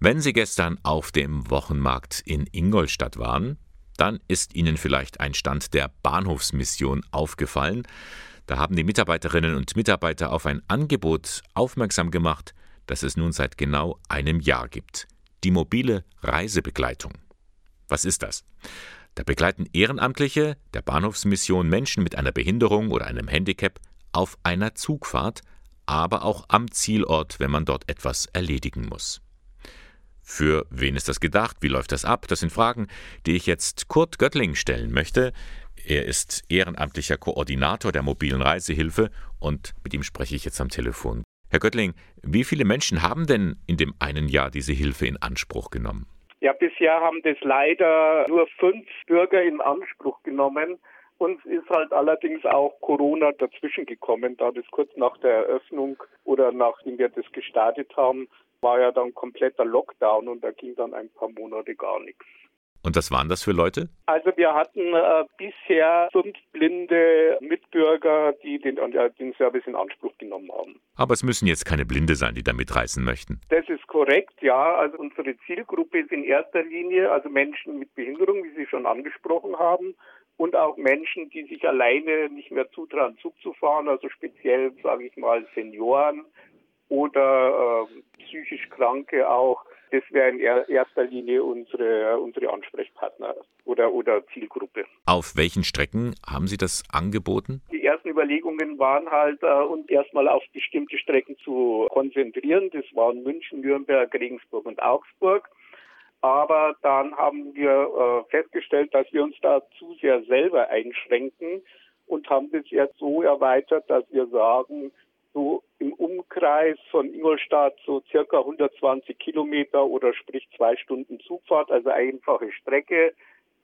Wenn Sie gestern auf dem Wochenmarkt in Ingolstadt waren, dann ist Ihnen vielleicht ein Stand der Bahnhofsmission aufgefallen. Da haben die Mitarbeiterinnen und Mitarbeiter auf ein Angebot aufmerksam gemacht, das es nun seit genau einem Jahr gibt. Die mobile Reisebegleitung. Was ist das? Da begleiten Ehrenamtliche der Bahnhofsmission Menschen mit einer Behinderung oder einem Handicap auf einer Zugfahrt, aber auch am Zielort, wenn man dort etwas erledigen muss. Für wen ist das gedacht? Wie läuft das ab? Das sind Fragen, die ich jetzt Kurt Göttling stellen möchte. Er ist ehrenamtlicher Koordinator der mobilen Reisehilfe und mit ihm spreche ich jetzt am Telefon. Herr Göttling, wie viele Menschen haben denn in dem einen Jahr diese Hilfe in Anspruch genommen? Ja, bisher haben das leider nur fünf Bürger in Anspruch genommen. Uns ist halt allerdings auch Corona dazwischen gekommen, da das kurz nach der Eröffnung oder nachdem wir das gestartet haben, war ja dann kompletter Lockdown und da ging dann ein paar Monate gar nichts. Und was waren das für Leute? Also wir hatten äh, bisher fünf blinde Mitbürger, die den, den Service in Anspruch genommen haben. Aber es müssen jetzt keine Blinde sein, die da mitreisen möchten. Das ist korrekt, ja. Also unsere Zielgruppe ist in erster Linie also Menschen mit Behinderung, wie Sie schon angesprochen haben, und auch Menschen, die sich alleine nicht mehr zutrauen, Zug zu fahren, also speziell, sage ich mal, Senioren oder äh, psychisch Kranke auch. Das wäre in erster Linie unsere, unsere Ansprechpartner oder, oder Zielgruppe. Auf welchen Strecken haben Sie das angeboten? Die ersten Überlegungen waren halt, äh, uns erstmal auf bestimmte Strecken zu konzentrieren. Das waren München, Nürnberg, Regensburg und Augsburg. Aber dann haben wir äh, festgestellt, dass wir uns da zu sehr selber einschränken und haben das jetzt so erweitert, dass wir sagen, so im Umkreis von Ingolstadt so circa 120 Kilometer oder sprich zwei Stunden Zugfahrt, also einfache Strecke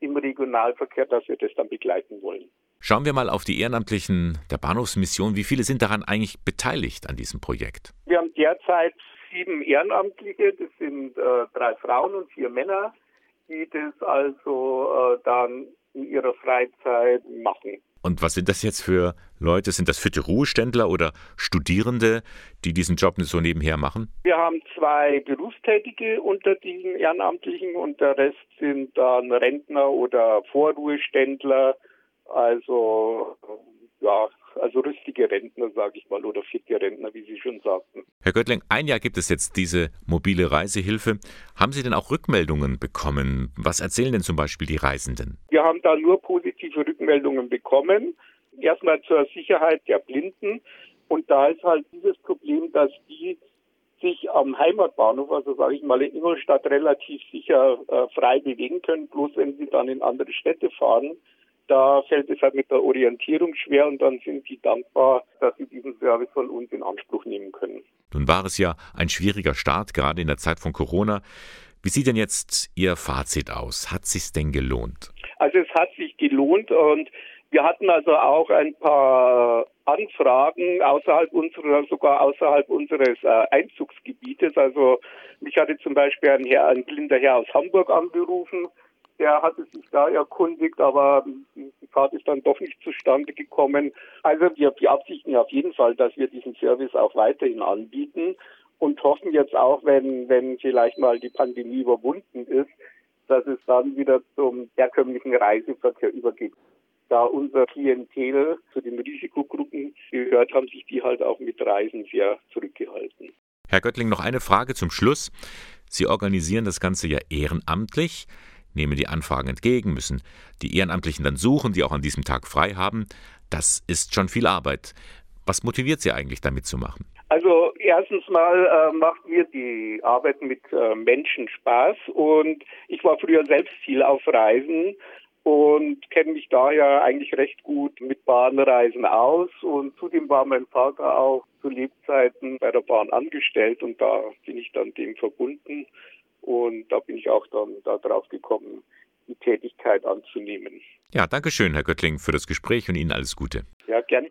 im Regionalverkehr, dass wir das dann begleiten wollen. Schauen wir mal auf die Ehrenamtlichen der Bahnhofsmission. Wie viele sind daran eigentlich beteiligt an diesem Projekt? Wir haben derzeit sieben Ehrenamtliche, das sind äh, drei Frauen und vier Männer, die das also äh, dann in ihrer Freizeit machen. Und was sind das jetzt für Leute? Sind das fitte Ruheständler oder Studierende, die diesen Job so nebenher machen? Wir haben zwei Berufstätige unter diesen Ehrenamtlichen und der Rest sind dann Rentner oder Vorruheständler. Also ja, also rüstige Rentner, sage ich mal, oder fitte Rentner, wie Sie schon sagten. Herr Göttling, ein Jahr gibt es jetzt diese mobile Reisehilfe. Haben Sie denn auch Rückmeldungen bekommen? Was erzählen denn zum Beispiel die Reisenden? Wir haben da nur positive Rückmeldungen bekommen. Erstmal zur Sicherheit der Blinden. Und da ist halt dieses Problem, dass die sich am Heimatbahnhof, also sage ich mal in Ingolstadt, relativ sicher äh, frei bewegen können. Bloß wenn sie dann in andere Städte fahren, da fällt es halt mit der Orientierung schwer und dann sind die dankbar, dass sie diesen Service von uns in Anspruch nehmen können. Nun war es ja ein schwieriger Start, gerade in der Zeit von Corona. Wie sieht denn jetzt Ihr Fazit aus? Hat sich's denn gelohnt? Also es hat sich gelohnt und wir hatten also auch ein paar Anfragen außerhalb unserer, sogar außerhalb unseres äh, Einzugsgebietes. Also mich hatte zum Beispiel ein, Herr, ein blinder Herr aus Hamburg angerufen, der hatte sich da erkundigt, aber die Fahrt ist dann doch nicht zustande gekommen. Also wir beabsichtigen auf jeden Fall, dass wir diesen Service auch weiterhin anbieten und hoffen jetzt auch, wenn, wenn vielleicht mal die Pandemie überwunden ist, dass es dann wieder zum herkömmlichen Reiseverkehr übergeht. Da unser Klientel zu den Risikogruppen gehört, haben sich die halt auch mit Reisen sehr zurückgehalten. Herr Göttling, noch eine Frage zum Schluss. Sie organisieren das Ganze ja ehrenamtlich nehmen die Anfragen entgegen, müssen die Ehrenamtlichen dann suchen, die auch an diesem Tag frei haben. Das ist schon viel Arbeit. Was motiviert Sie eigentlich damit zu machen? Also erstens mal äh, macht mir die Arbeit mit äh, Menschen Spaß und ich war früher selbst viel auf Reisen und kenne mich daher eigentlich recht gut mit Bahnreisen aus und zudem war mein Vater auch zu Lebzeiten bei der Bahn angestellt und da bin ich dann dem verbunden und da bin ich auch dann darauf gekommen, die Tätigkeit anzunehmen. Ja, danke schön, Herr Göttling, für das Gespräch und Ihnen alles Gute. Ja, gerne.